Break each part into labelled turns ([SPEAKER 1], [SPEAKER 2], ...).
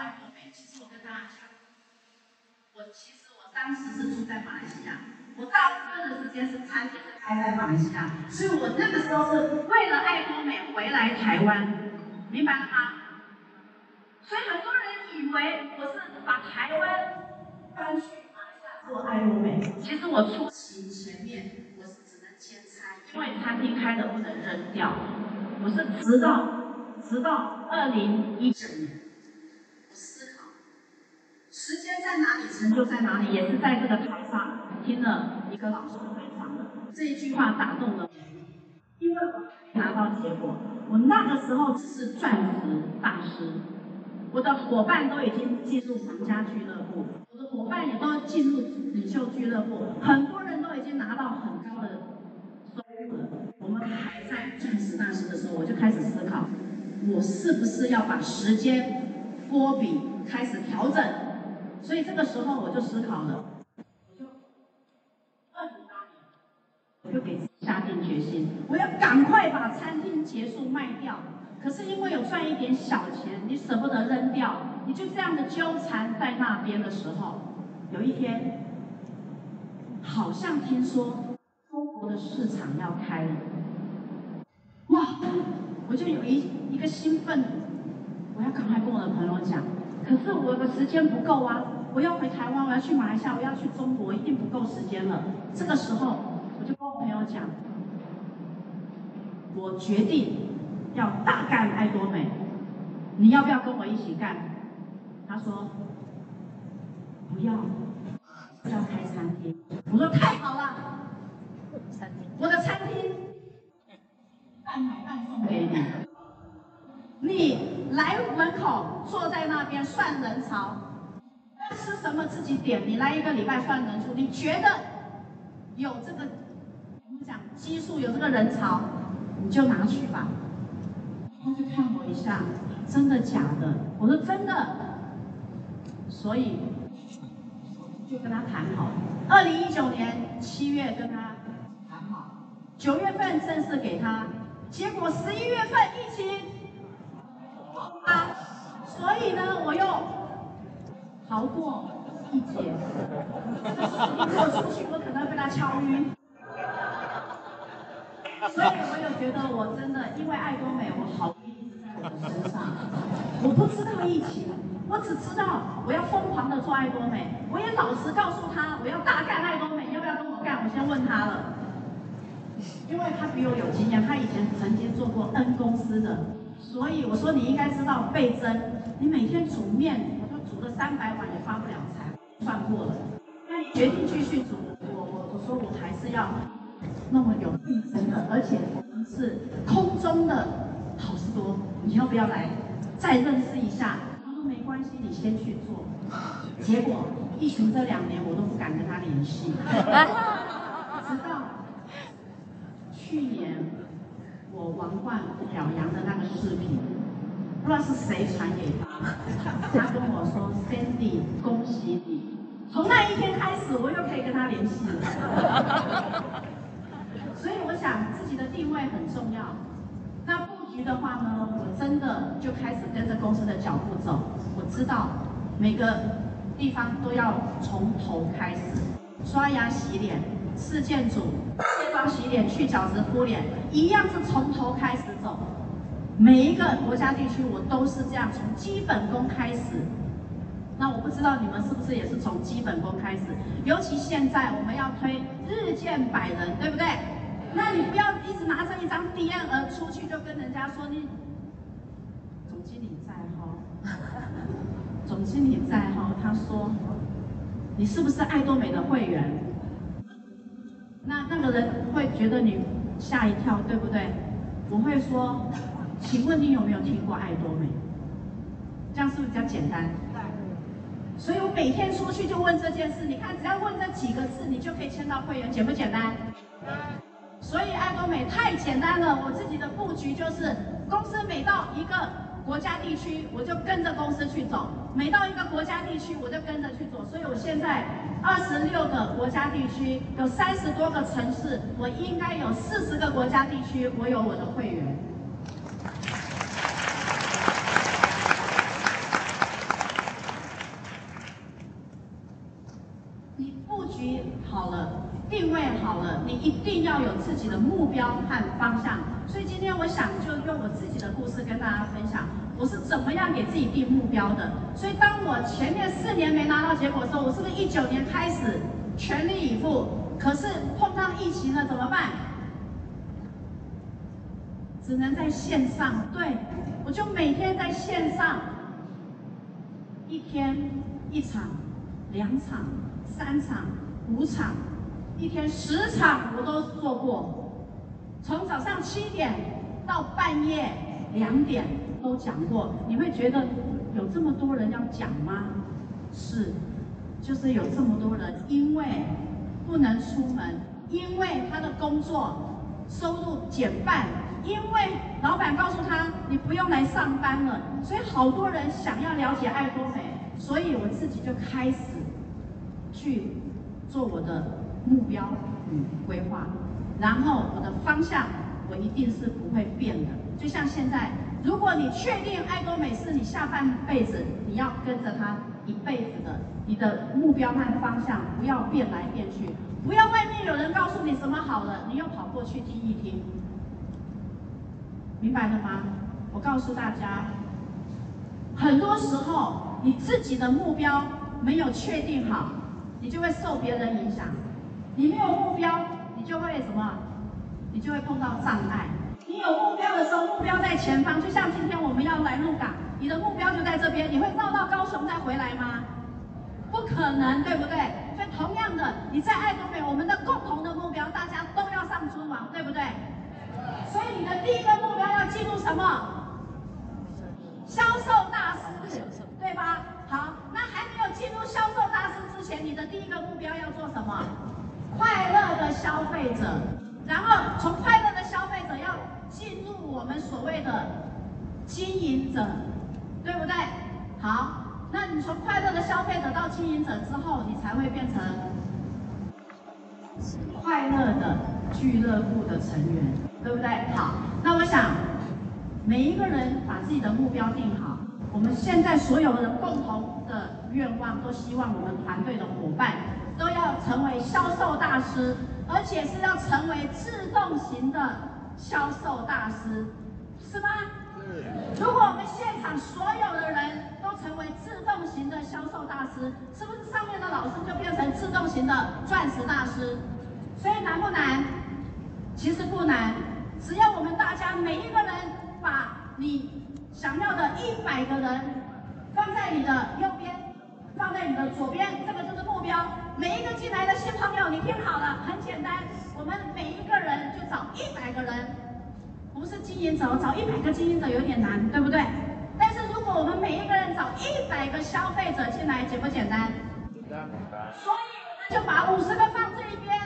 [SPEAKER 1] 爱多美，其实我跟大家讲，我其实我当时是住在马来西亚，我大部分的时间是餐厅是开在马来西亚，所以我那个时候是为了爱多美回来台湾，明白了吗？所以很多人以为我是把台湾搬去马来西亚做爱多美，其实我出期前面我是只能兼差，因为餐厅开的不能扔掉，我是直到。直到二零一九年，时间在哪里，成就在哪里，也是在这个台上听了一个老师分享的这一句话打动了我，因为我拿到结果，我那个时候只是钻石大师，我的伙伴都已经进入皇家俱乐部，我的伙伴也都进入领袖俱乐部，很多人都已经拿到很高的收入了，我们还在钻石大师的时候，我就开始思考。我是不是要把时间波比开始调整？所以这个时候我就思考了，我就二零八年，我就给自己下定决心，我要赶快把餐厅结束卖掉。可是因为有赚一点小钱，你舍不得扔掉，你就这样的纠缠在那边的时候，有一天，好像听说中国的市场要开了，哇！我就有一一个兴奋，我要赶快跟我的朋友讲，可是我的时间不够啊！我要回台湾，我要去马来西亚，我要去中国，一定不够时间了。这个时候，我就跟我朋友讲，我决定要大干爱多美，你要不要跟我一起干？他说不要，不要开餐厅。我说太好了，我的餐厅。半买半送给你，你来门口坐在那边算人潮，吃什么自己点。你来一个礼拜算人数，你觉得有这个我们讲基数有这个人潮，你就拿去吧。他就看我一下，真的假的？我说真的，所以就跟他谈好。二零一九年七月跟他谈好，九月份正式给他。结果十一月份疫情啊，所以呢，我又逃过一劫。如果出去，我可能被他敲晕。所以我有觉得，我真的因为爱多美，我好运一直在我身上。我不知道疫情，我只知道我要疯狂的做爱多美。我也老实告诉他，我要大干爱多美，要不要跟我干？我先问他了。因为他比我有经验，他以前曾经做过 N 公司的，所以我说你应该知道倍增。你每天煮面，我说煮了三百碗也发不了财，算过了。那你决定继续煮，我我我说我还是要那么有倍增的，而且我们是空中的好事多，你要不要来再认识一下？他说没关系，你先去做。结果疫情这两年我都不敢跟他联系，直到。去年我王冠表扬的那个视频，不知道是谁传给他，他跟我说：“Sandy，恭喜你，从那一天开始，我又可以跟他联系了。”所以我想自己的定位很重要。那布局的话呢，我真的就开始跟着公司的脚步走。我知道每个地方都要从头开始，刷牙洗脸，事件组。卸妆洗脸、去角质、敷脸，一样是从头开始走。每一个国家地区，我都是这样，从基本功开始。那我不知道你们是不是也是从基本功开始？尤其现在我们要推日进百人，对不对？那你不要一直拿着一张 DM 出去，就跟人家说你总经理在哈，总经理在哈，他说你是不是爱多美的会员？那那个人会觉得你吓一跳，对不对？我会说，请问你有没有听过爱多美？这样是不是比较简单？对。所以我每天出去就问这件事，你看只要问这几个字，你就可以签到会员，简不简单？对。所以爱多美太简单了，我自己的布局就是，公司每到一个国家地区，我就跟着公司去走；每到一个国家地区，我就跟着去走。所以我现在。二十六个国家地区，有三十多个城市，我应该有四十个国家地区，我有我的会员。定位好了，你一定要有自己的目标和方向。所以今天我想就用我自己的故事跟大家分享，我是怎么样给自己定目标的。所以当我前面四年没拿到结果的时候，我是不是一九年开始全力以赴？可是碰到疫情了怎么办？只能在线上。对，我就每天在线上，一天一场、两场、三场、五场，一天十场我都做过。从早上七点到半夜两点都讲过，你会觉得有这么多人要讲吗？是，就是有这么多人，因为不能出门，因为他的工作收入减半，因为老板告诉他你不用来上班了，所以好多人想要了解爱多美，所以我自己就开始去做我的目标与规划。然后我的方向，我一定是不会变的。就像现在，如果你确定爱多美是你下半辈子你要跟着他一辈子的，你的目标和方向不要变来变去，不要外面有人告诉你什么好了，你又跑过去听一听，明白了吗？我告诉大家，很多时候你自己的目标没有确定好，你就会受别人影响，你没有目标。你就会什么？你就会碰到障碍。你有目标的时候，目标在前方，就像今天我们要来鹿港，你的目标就在这边。你会绕到高雄再回来吗？不可能，对不对？所以同样的，你在爱多美，我们的共同的目标，大家都要上珠王，对不对？所以你的第一个目标要记住什么？销售大师，对吧？好，那还没有进入销售大师之前，你的第一个目标要做什么？快乐的消费者，然后从快乐的消费者要进入我们所谓的经营者，对不对？好，那你从快乐的消费者到经营者之后，你才会变成快乐的俱乐部的成员，对不对？好，那我想每一个人把自己的目标定好，我们现在所有人共同的愿望，都希望我们团队的伙伴。都要成为销售大师，而且是要成为自动型的销售大师，是吗？如果我们现场所有的人都成为自动型的销售大师，是不是上面的老师就变成自动型的钻石大师？所以难不难？其实不难，只要我们大家每一个人把你想要的一百个人放在你的右边，放在你的左边，这个就是目标。每一个进来的新朋友，你听好了，很简单，我们每一个人就找一百个人，不是经营者，找一百个经营者有点难，对不对？但是如果我们每一个人找一百个消费者进来，简不简单？简单。所以我们就把五十个放这一边，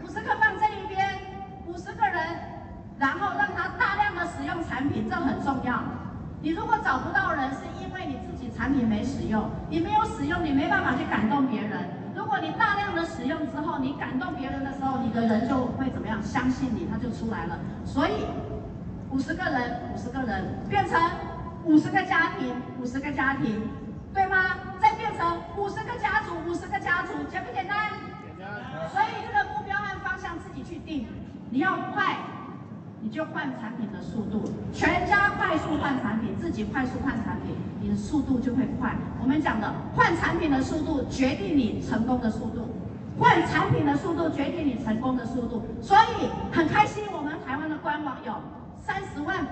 [SPEAKER 1] 五十个放这一边，五十个人，然后让他大量的使用产品，这很重要。你如果找不到人，是因为你自己产品没使用，你没有使用，你没办法去感动别人。如果你大量的使用之后，你感动别人的时候，你的人就会怎么样？相信你，他就出来了。所以，五十个人，五十个人变成五十个家庭，五十个家庭，对吗？再变成五十个家族，五十个家族，简不简单？简单。所以这个目标和方向自己去定，你要快。你就换产品的速度，全家快速换产品，自己快速换产品，你的速度就会快。我们讲的换产品的速度决定你成功的速度，换产品的速度决定你成功的速度。所以很开心，我们台湾的官网有三十万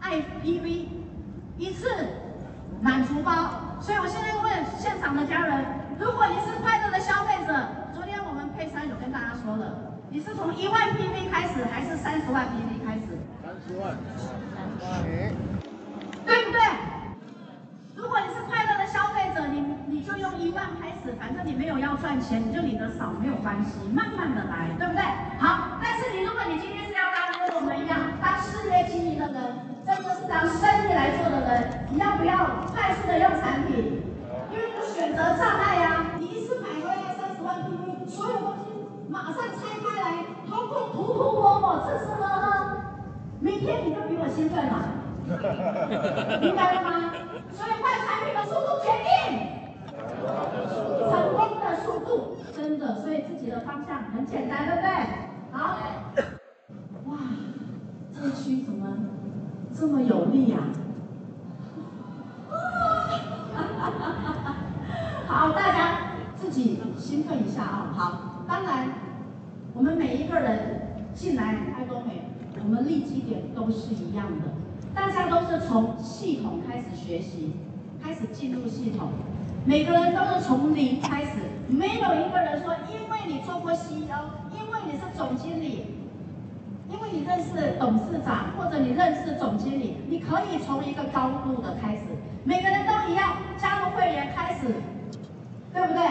[SPEAKER 1] IPV 一次满足包。所以我现在问现场的家人，如果你是快乐的消费者，昨天我们配餐有跟大家说了。你是从一万 PV 开始，还是三十万 PV 开始？三十万，对不对？如果你是快乐的消费者，你你就用一万开始，反正你没有要赚钱，你就领的少没有关系，慢慢的来，对不对？好，但是你如果你今天是要当跟我们一样当事业经营的人，真的是当生意来做的人，你要不要快速的用产品？因为有选择障碍呀，你一次买回来三十万 PV，所有东西。马上拆开来，通通涂涂抹抹，吃吃喝喝，明天你就比我兴奋了，明白了吗？所以，换产品的速度决定成功的速度，真的。所以，自己的方向很简单，对不对？好。哇，这区怎么这么有力呀？好，大家自己兴奋一下啊！好，当然，我们每一个人进来爱多美，我们立基点都是一样的，大家。是从系统开始学习，开始进入系统，每个人都是从零开始，没有一个人说，因为你做过 CEO，因为你是总经理，因为你认识董事长或者你认识总经理，你可以从一个高度的开始，每个人都一样，加入会员开始。对不对？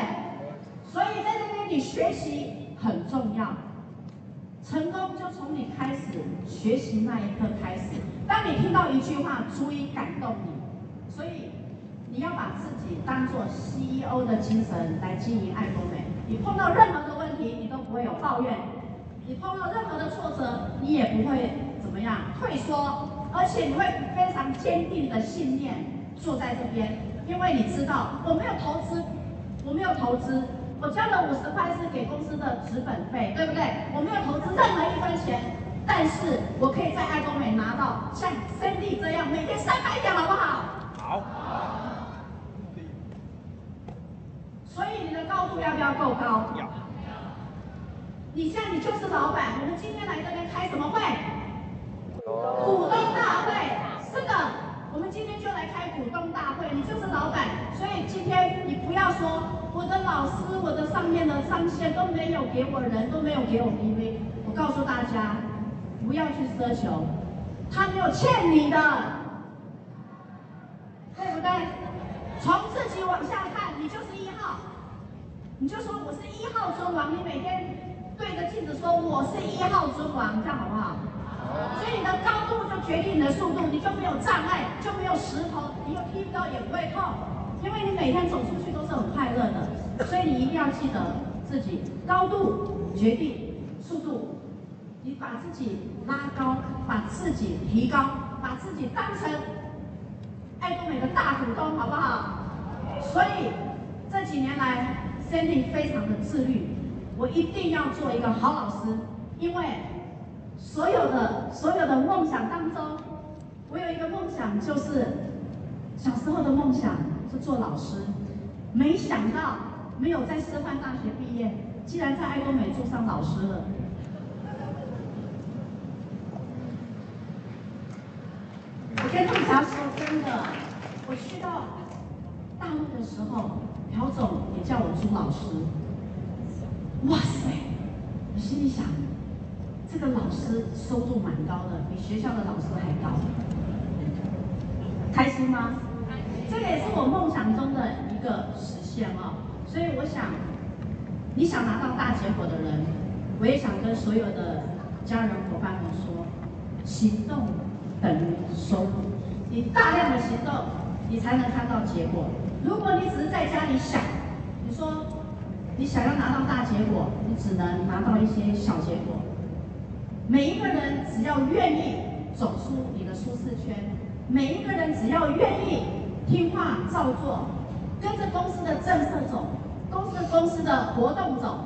[SPEAKER 1] 所以在这边你学习很重要，成功就从你开始学习那一刻开始。当你听到一句话足以感动你，所以你要把自己当做 CEO 的精神来经营爱多美。你碰到任何的问题，你都不会有抱怨；你碰到任何的挫折，你也不会怎么样退缩，而且你会非常坚定的信念坐在这边，因为你知道我没有投资。我没有投资，我交了五十块是给公司的资本费，对不对？我没有投资任何一分钱，但是我可以在爱多美拿到像 Cindy 这样每天三百点，好不好？好。所以你的高度要不要够高？要。你现在你就是老板，我们今天来这边开什么会？股东大会。是的，我们今天就来开股东大会，你就是老板。所以今天你不要说我的老师、我的上面的上线都没有给我人，都没有给我 PV。我告诉大家，不要去奢求，他没有欠你的，对不对？从自己往下看，你就是一号，你就说我是一号尊王，你每天对着镜子说我是一号尊王，这样好不好？所以你的高度就决定你的速度，你就没有障碍，就没有石头，你又踢不到也不会痛。因为你每天走出去都是很快乐的，所以你一定要记得自己高度决定速度，你把自己拉高，把自己提高，把自己当成爱多美的大股东，好不好？所以这几年来，Cindy 非常的自律，我一定要做一个好老师，因为所有的所有的梦想当中，我有一个梦想，就是小时候的梦想。是做老师，没想到没有在师范大学毕业，竟然在爱多美做上老师了。我跟大家说真的，我去到大陆的时候，朴总也叫我朱老师。哇塞！我心里想，这个老师收入蛮高的，比学校的老师还高。开心吗？这也是我梦想中的一个实现啊、哦，所以我想，你想拿到大结果的人，我也想跟所有的家人伙伴们说，行动等于收入，你大量的行动，你才能看到结果。如果你只是在家里想，你说你想要拿到大结果，你只能拿到一些小结果。每一个人只要愿意走出你的舒适圈，每一个人只要愿意。听话照做，跟着公司的政策走，公司公司的活动走。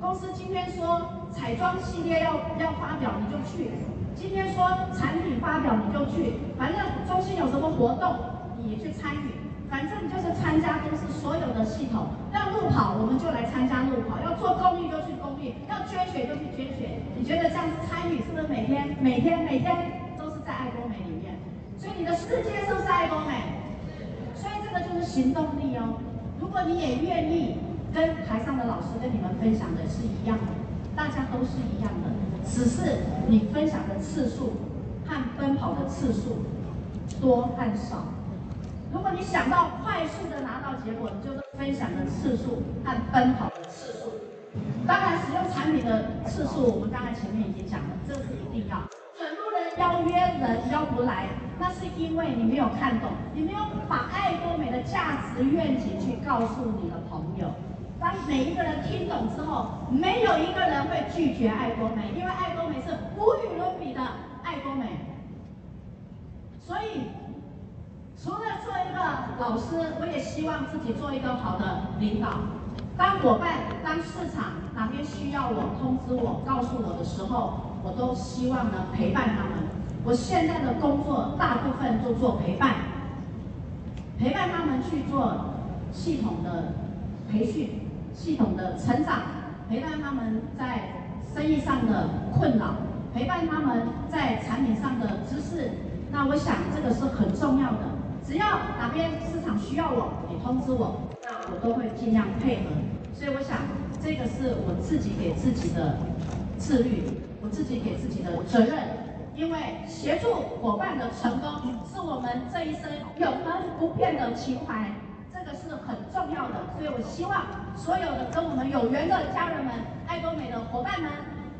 [SPEAKER 1] 公司今天说彩妆系列要要发表，你就去；今天说产品发表，你就去。反正中心有什么活动，你去参与。反正就是参加公司所有的系统。要路跑，我们就来参加路跑；要做公益就去公益；要捐血就去捐血。你觉得这样子参与是不是每天每天每天都是在爱多美里面？所以你的世界是不是爱多美？所以这个就是行动力哦。如果你也愿意跟台上的老师跟你们分享的是一样的，大家都是一样的，只是你分享的次数和奔跑的次数多和少。如果你想到快速的拿到结果，你就是分享的次数和奔跑的次数。当然，使用产品的次数，我们刚才前面已经讲了，这是一定要。很多人邀约人邀不来。那是因为你没有看懂，你没有把爱多美的价值愿景去告诉你的朋友。当每一个人听懂之后，没有一个人会拒绝爱多美，因为爱多美是无与伦比的爱多美。所以，除了做一个老师，我也希望自己做一个好的领导。当伙伴、当市场哪边需要我，通知我，告诉我的时候，我都希望能陪伴他们。我现在的工作大部分就做陪伴，陪伴他们去做系统的培训、系统的成长，陪伴他们在生意上的困扰，陪伴他们在产品上的知识。那我想这个是很重要的。只要哪边市场需要我，你通知我，那我都会尽量配合。所以我想这个是我自己给自己的自律，我自己给自己的责任。因为协助伙伴的成功是我们这一生永恒不变的情怀，这个是很重要的。所以我希望所有的跟我们有缘的家人们、爱多美的伙伴们，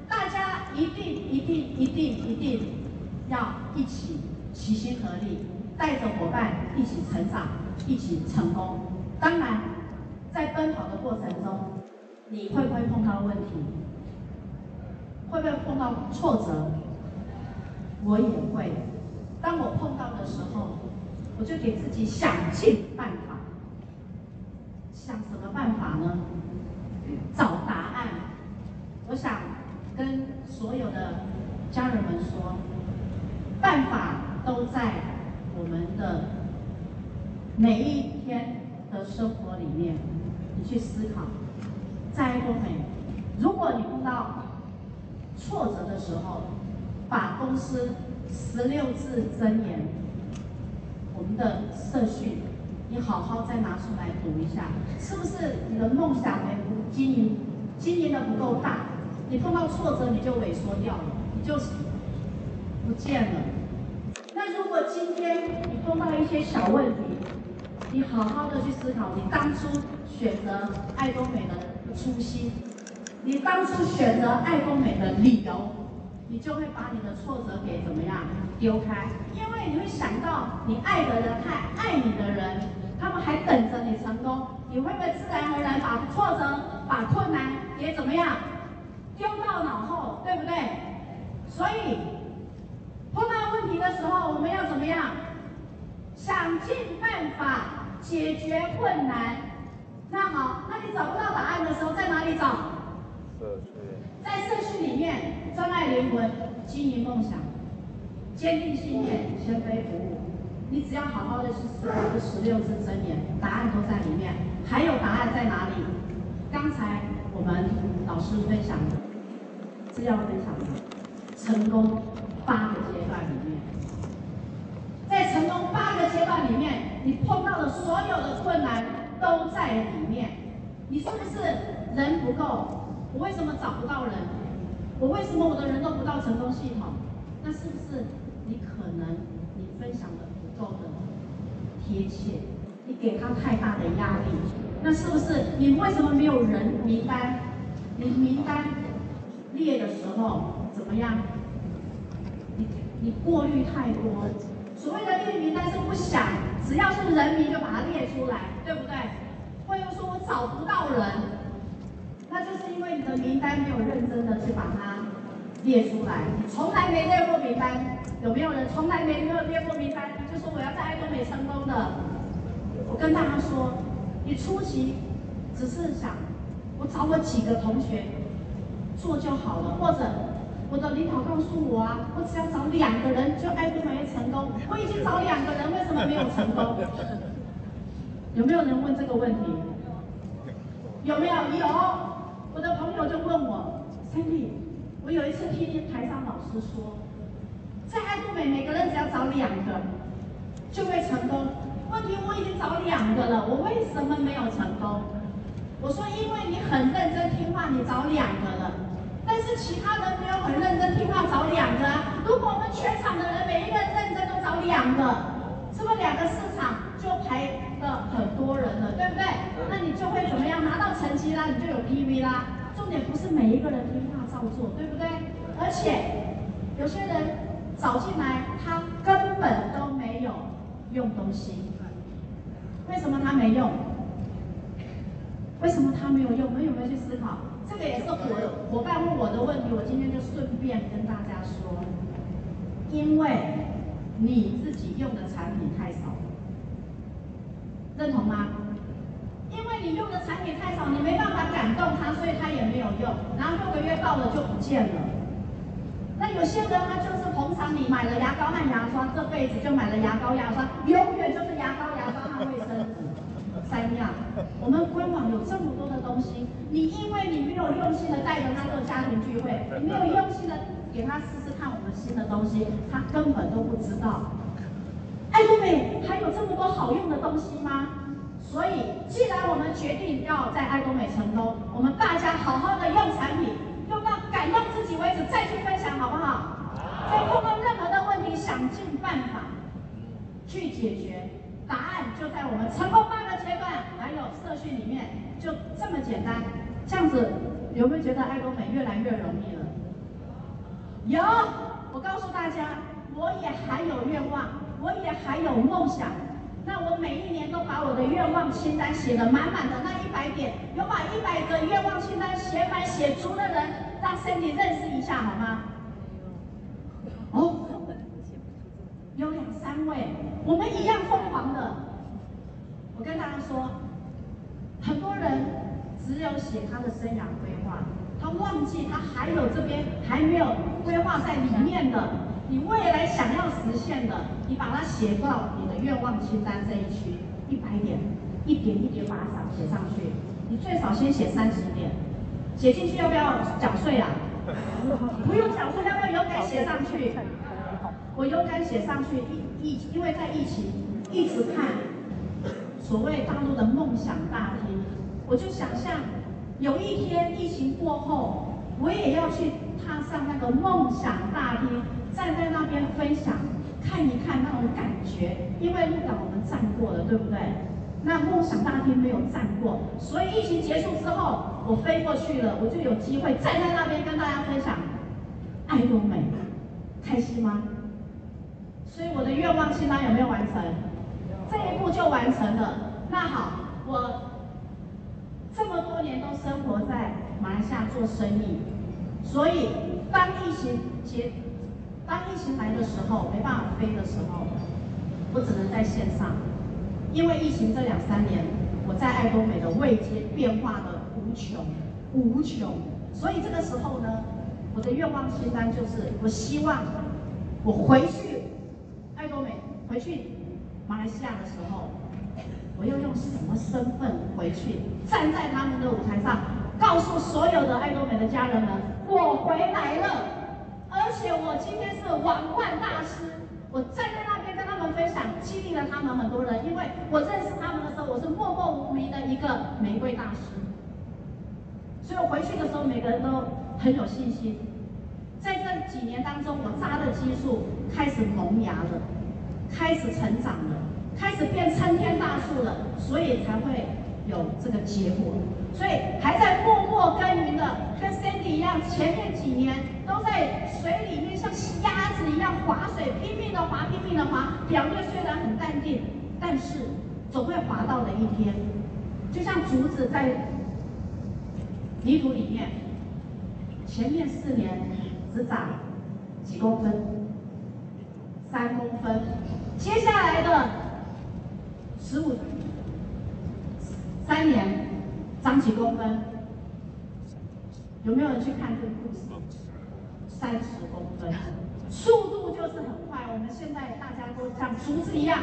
[SPEAKER 1] 大家一定、一定、一定、一定要一起齐心合力，带着伙伴一起成长、一起成功。当然，在奔跑的过程中，你会不会碰到问题？会不会碰到挫折？我也会，当我碰到的时候，我就给自己想尽办法。想什么办法呢？找答案。我想跟所有的家人们说，办法都在我们的每一天的生活里面。你去思考，在爱多美，如果你碰到挫折的时候，把公司十六字真言，我们的社训，你好好再拿出来读一下，是不是你的梦想没经营，经营的不够大，你碰到挫折你就萎缩掉了，你就不见了。如果今天你碰到一些小问题，你好好的去思考，你当初选择爱多美的初心，你当初选择爱多美的理由。你就会把你的挫折给怎么样丢开，因为你会想到你爱的人、爱爱你的人，他们还等着你成功，你会不会自然而然把挫折、把困难也怎么样丢到脑后，对不对？所以碰到问题的时候，我们要怎么样？想尽办法解决困难。那好，那你找不到答案的时候，在哪里找？在社区里面，专爱灵魂，经营梦想，坚定信念，谦卑服务。你只要好好的去思考这十六字真言，答案都在里面。还有答案在哪里？刚才我们老师分享的，资料分享的成功八个阶段里面，在成功八个阶段里面，你碰到的所有的困难都在里面。你是不是人不够？我为什么找不到人？我为什么我的人都不到成功系统？那是不是你可能你分享的不够的贴切？你给他太大的压力？那是不是你为什么没有人名单？你名单列的时候怎么样？你过滤太多。所谓的列名单是不想，只要是人名就把它列出来，对不对？或者说我找不到人。那就是因为你的名单没有认真的去把它列出来，从来没列过名单，有没有人从来没有列过名单？就说我要在爱多美成功的，我跟大家说，你初期只是想我找我几个同学做就好了，或者我的领导告诉我啊，我只要找两个人就爱多美成功，我已经找两个人，为什么没有成功？有没有人问这个问题？有没有？有。我的朋友就问我，Cindy，我有一次听听台上老师说，在爱多美每个人只要找两个就会成功。问题我已经找两个了，我为什么没有成功？我说因为你很认真听话，你找两个了，但是其他人没有很认真听话找两个啊。如果我们全场的人每一个人认真都找两个，是不是两个市场就排了很多人了，对不对？那你就会怎么样？拿到成绩啦，你就有 PV 啦。重点不是每一个人听话照做，对不对？而且有些人找进来，他根本都没有用东西。为什么他没用？为什么他没有用？我们有没有去思考？这也是伙伙伴问我的问题，我今天就顺便跟大家说，因为你自己用的产品太少，认同吗？因为你用的产品太少，你没办法感动他，所以他也没有用。然后六个月到了就不见了。那有些人他就是捧常你买了牙膏和牙刷，这辈子就买了牙膏牙刷，永远就是牙膏牙样。我们官网有这么多的东西，你因为你没有用心的带着他做家庭聚会，你没有用心的给他试试看我们新的东西，他根本都不知道。爱多美还有这么多好用的东西吗？所以，既然我们决定要在爱多美成功，我们大家好好的用产品，用到感动自己为止，再去分享，好不好？再碰到任何的问题，想尽办法去解决，答案就在我们成功八个阶段，还有社训里面，就这么简单。这样子，有没有觉得爱多美越来越容易了？有，我告诉大家，我也还有愿望，我也还有梦想。那我每一年都把我的愿望清单写得满满的，那一百点，有把一百个愿望清单写满写足的人，让身体认识一下好吗？哦，有两三位，我们一样疯狂的。我跟大家说，很多人只有写他的生涯规划，他忘记他还有这边还没有规划在里面的，你未来想要实现的，你把它写到你的愿望清单这一区，一百点，一点一点把它写上去。你最少先写三十点，写进去要不要缴税啊？不用缴税，要不要勇敢写上去？我勇敢写上去，疫疫，因为在疫情一直看所谓大陆的梦想大厅，我就想象有一天疫情过后，我也要去踏上那个梦想大厅，站在那边分享。看一看那种感觉，因为鹿港我们站过了，对不对？那梦想大厅没有站过，所以疫情结束之后，我飞过去了，我就有机会站在那边跟大家分享爱多美，开心吗？所以我的愿望清单有没有完成？这一步就完成了。那好，我这么多年都生活在马来西亚做生意，所以当疫情结当疫情来的时候，没办法飞的时候，我只能在线上。因为疫情这两三年，我在爱多美的位阶变化的无穷无穷，所以这个时候呢，我的愿望清单就是，我希望我回去爱多美，回去马来西亚的时候，我要用什么身份回去，站在他们的舞台上，告诉所有的爱多美的家人们，我回来了。而且我今天是王冠大师，我站在那边跟他们分享，激励了他们很多人。因为我认识他们的时候，我是默默无名的一个玫瑰大师，所以我回去的时候，每个人都很有信心。在这几年当中，我扎的激素开始萌芽了，开始成长了，开始变参天大树了，所以才会有这个结果。所以还在默默耕耘的，跟 Sandy 一样，前面几年。都在水里面像鸭子一样划水，拼命的划，拼命的划。表面虽然很淡定，但是总会滑到的一天。就像竹子在泥土里面，前面四年只长几公分，三公分，接下来的十五三年长几公分？有没有人去看这个故事？三十公分，速度就是很快。我们现在大家都像竹子一样，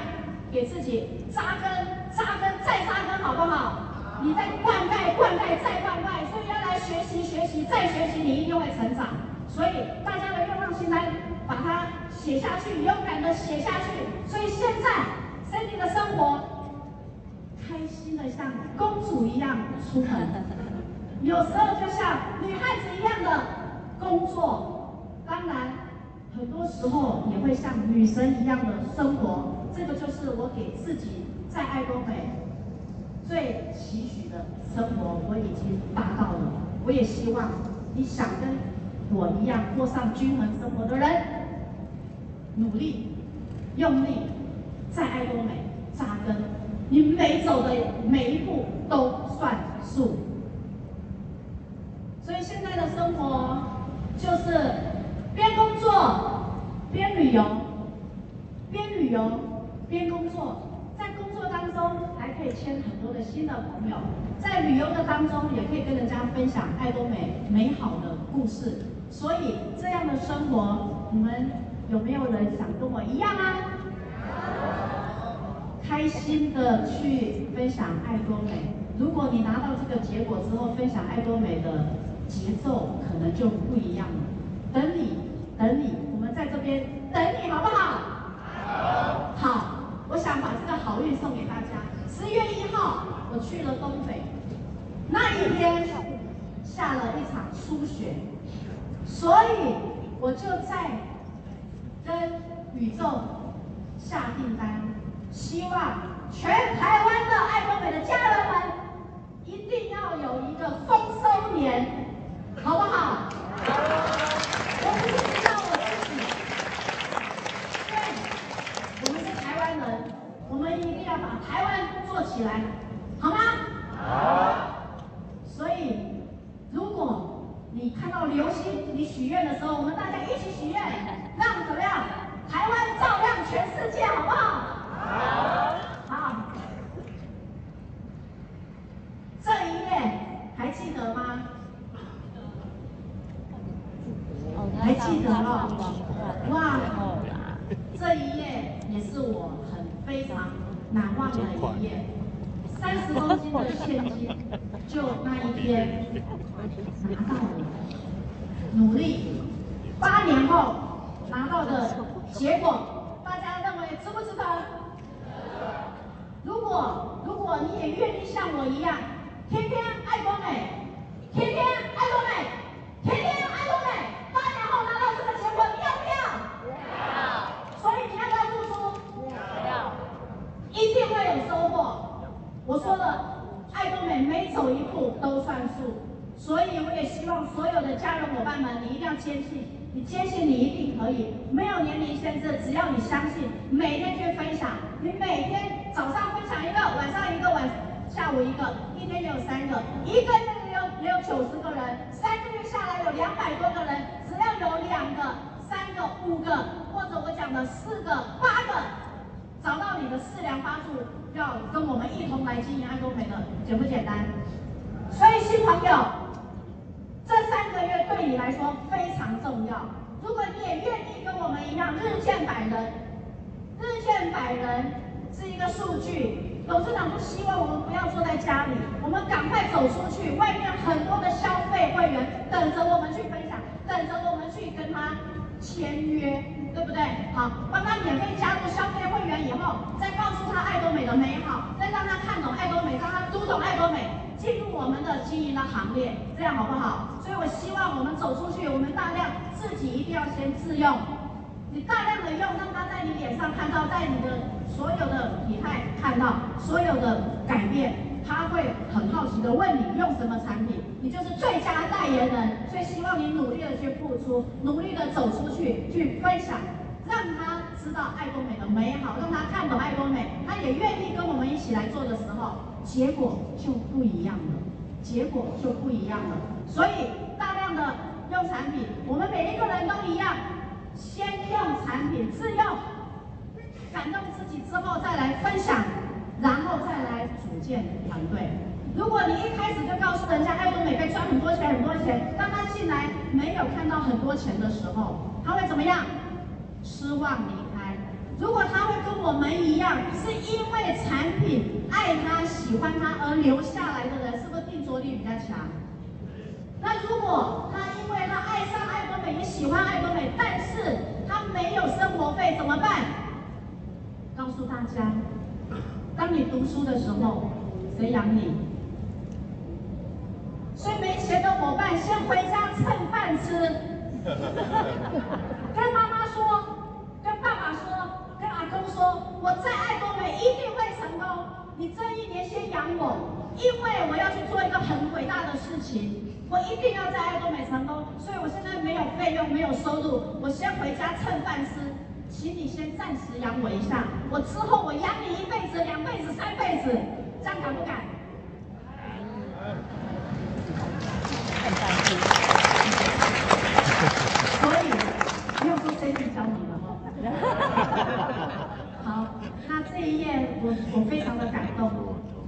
[SPEAKER 1] 给自己扎根、扎根再扎根，好不好？你在灌溉、灌溉再灌溉，所以要来学习、学习再学习，你一定会成长。所以大家的愿望清单，把它写下去，勇敢的写下去。所以现在在你的生活，开心的像公主一样出门，有时候就像女汉子一样的工作。当然，很多时候也会像女神一样的生活，这个就是我给自己在爱多美最期许的生活，我已经达到了。我也希望你想跟我一样过上均衡生活的人，努力、用力在爱多美扎根，你每走的每一步都算数。所以现在的生活就是。边工作边旅游，边旅游边工作，在工作当中还可以牵很多的新的朋友，在旅游的当中也可以跟人家分享爱多美美好的故事。所以这样的生活，你们有没有人想跟我一样啊？开心的去分享爱多美。如果你拿到这个结果之后，分享爱多美的节奏可能就不一样了。等你，等你，我们在这边等你，好不好？好。好，我想把这个好运送给大家。十月一号，我去了东北，那一天下了一场初雪，所以我就在跟宇宙下订单，希望全台湾的爱多美的家人们。一定要有一个丰收年，好不好？我不是知道我自己，对，我们是台湾人，我们一定要把台湾做起来，好吗？好。所以，如果你看到流星，你许愿的时候，我们大家一起许愿，让怎么样？台湾照亮全世界，好不好？好。好。这一页还记得吗？还记得哦，哇，这一页也是我很非常难忘的一页。三十公斤的现金，就那一天拿到了，努力八年后拿到的结果，大家认为值不值得？如果如果你也愿意像我一样。天天爱多美，天天爱多美，天天爱多美。八年后拿到这个结果，你要不要？要。所以你要不要付出？要。一定会有收获。我说了，爱多美每走一步都算数，所以我也希望所有的家人伙伴们，你一定要坚信，你坚信你一定可以，没有年龄限制，只要你相信，每天去分享，你每天早上分享一个，晚上一个，晚下午一个。一天有三个，一个月也有也有九十个三个月下来有两百多个人，只要有两个、三个、五个，或者我讲的四个、八个，找到你的四梁八柱，要跟我们一同来经营爱多美的，简不简单？所以新朋友，这三个月对你来说非常重要。如果你也愿意跟我们一样日见百人，日见百人是一个数据。董事长就希望我们不要坐在家里，我们赶快走出去。外面很多的消费会员等着我们去分享，等着我们去跟他签约，对不对？好，帮他免费加入消费会员以后，再告诉他爱多美的美好，再让他看懂爱多美，让他读懂爱多美，进入我们的经营的行列，这样好不好？所以我希望我们走出去，我们大量自己一定要先自用，你大量的用，让他在你脸上看到，在你的。所有的体态看到所有的改变，他会很好奇的问你用什么产品，你就是最佳代言人。所以希望你努力的去付出，努力的走出去，去分享，让他知道爱多美的美好，让他看懂爱多美，他也愿意跟我们一起来做的时候，结果就不一样了，结果就不一样了。所以大量的用产品，我们每一个人都一样，先用产品自用。感动自己之后再来分享，然后再来组建团队。如果你一开始就告诉人家爱多美可以赚很多钱很多钱，当他进来没有看到很多钱的时候，他会怎么样？失望离开。如果他会跟我们一样，是因为产品爱他喜欢他而留下来的人，是不是定着力比较强？那如果他因为他爱上爱多美，也喜欢爱多美，但是他没有生活费怎么办？告诉大家，当你读书的时候，谁养你？所以没钱的伙伴先回家蹭饭吃。跟妈妈说，跟爸爸说，跟阿公说，我在爱多美一定会成功。你这一年先养我，因为我要去做一个很伟大的事情，我一定要在爱多美成功。所以我现在没有费用，没有收入，我先回家蹭饭吃。请你先暂时养我一下，我之后我养你一辈子、两辈子、三辈子，这样敢不敢？所以不用说谁去教你了哈。好，那这一页我我非常的感动。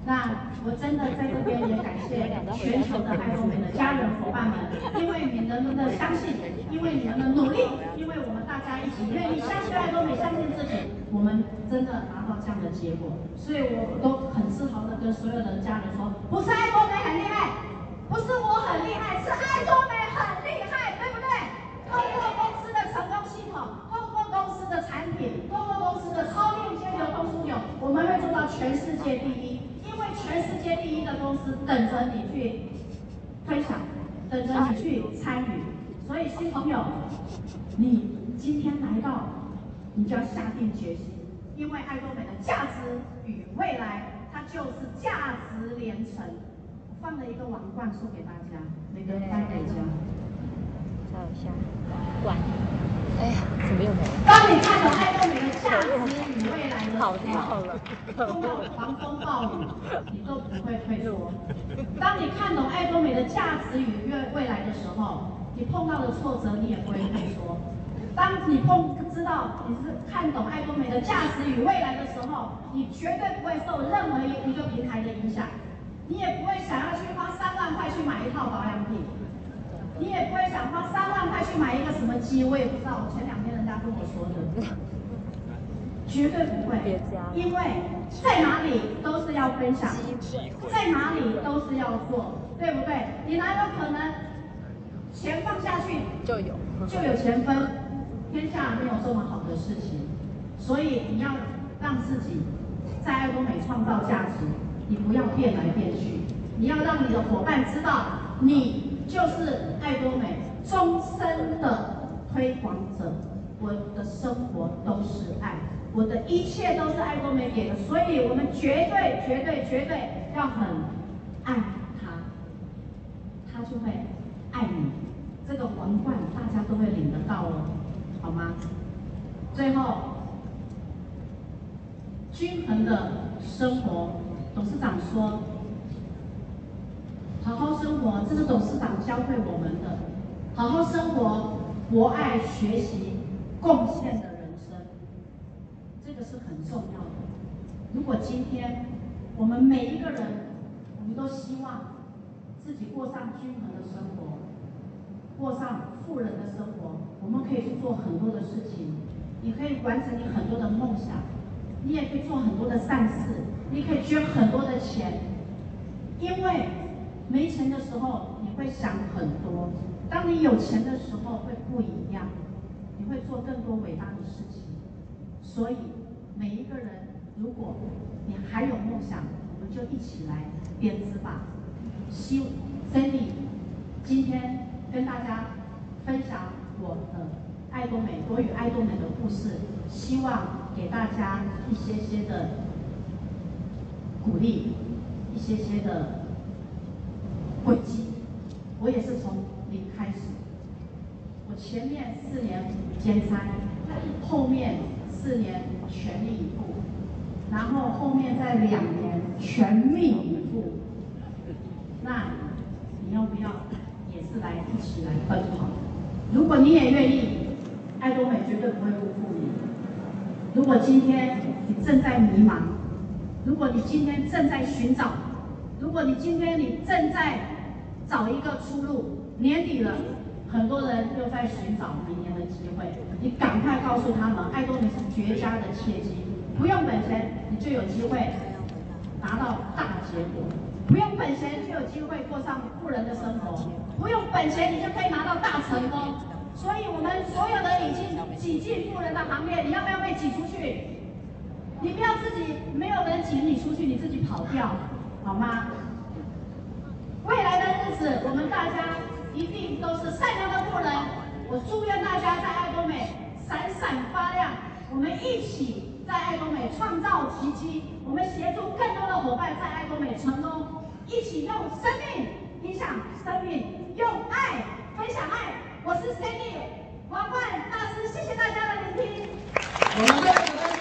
[SPEAKER 1] 那那我真的在这边也感谢全球的爱多美的家人伙伴们，因为你们的相信，因为你们的努力，因为我们大家一起愿意相信爱多美，相信自己，我们真的拿到这样的结果，所以我都很自豪的跟所有的家人说，不是爱多美很厉害，不是我很厉害，是爱多美很厉害，对不对？通过公司的成功系统，通过公司的产品，通过公司的超链接流通枢纽，我们会做到全世界第一。全世界第一的公司等着你去分享，等着你去参与。所以新朋友，你今天来到，你就要下定决心，因为爱多美的价值与未来，它就是价值连城。放了一个王冠送给大家，每个带回家。照一下，王冠。哎呀，怎么又没了？当你看到爱多美的价值与未来的时候，通过狂风暴雨，你都不会退缩。当你看懂爱多美的价值与未未来的时候，你碰到的挫折你也不会退缩。当你碰知道你是看懂爱多美的价值与未来的时候，你绝对不会受任何一一个平台的影响，你也不会想要去花三万块去买一套保养品。你也不会想花三万块去买一个什么机，我也不知道。我前两天人家跟我说的，绝对不会，因为在哪里都是要分享，在哪里都是要做，对不对？你哪有可能钱放下去就有就有钱分？天下没有这么好的事情，所以你要让自己在爱多美创造价值，你不要变来变去，你要让你的伙伴知道你。就是爱多美终身的推广者，我的生活都是爱，我的一切都是爱多美给的，所以我们绝对绝对绝对要很爱他，他就会爱你。这个皇冠大家都会领得到哦，好吗？最后，均衡的生活，董事长说。好好生活，这是董事长教会我们的。好好生活，博爱学习，贡献的人生，这个是很重要的。如果今天我们每一个人，我们都希望自己过上均衡的生活，过上富人的生活，我们可以去做很多的事情。你可以完成你很多的梦想，你也可以做很多的善事，你可以捐很多的钱，因为。没钱的时候，你会想很多；当你有钱的时候，会不一样，你会做更多伟大的事情。所以，每一个人，如果你还有梦想，我们就一起来编织吧。希 Cindy 今天跟大家分享我的爱多美多与爱多美的故事，希望给大家一些些的鼓励，一些些的。轨迹，我也是从零开始。我前面四年兼差，后面四年全力以赴，然后后面再两年全力以赴。那你要不要也是来一起来奔跑？如果你也愿意，爱多美绝对不会辜负你。如果今天你正在迷茫，如果你今天正在寻找，如果你今天你正在找一个出路，年底了，很多人又在寻找明年的机会。你赶快告诉他们，爱多美是绝佳的契机，不用本钱你就有机会拿到大结果，不用本钱就有机会过上富人的生活，不用本钱你就可以拿到大成功。所以我们所有的已经挤进富人的行列，你要不要被挤出去？你不要自己没有人挤你出去，你自己跑掉，好吗？未来的日子，我们大家一定都是善良的富人。我祝愿大家在爱多美闪闪发亮。我们一起在爱多美创造奇迹。我们协助更多的伙伴在爱多美成功。一起用生命影响生命，用爱分享爱。我是 Cindy 王冠大师，谢谢大家的聆听。我们再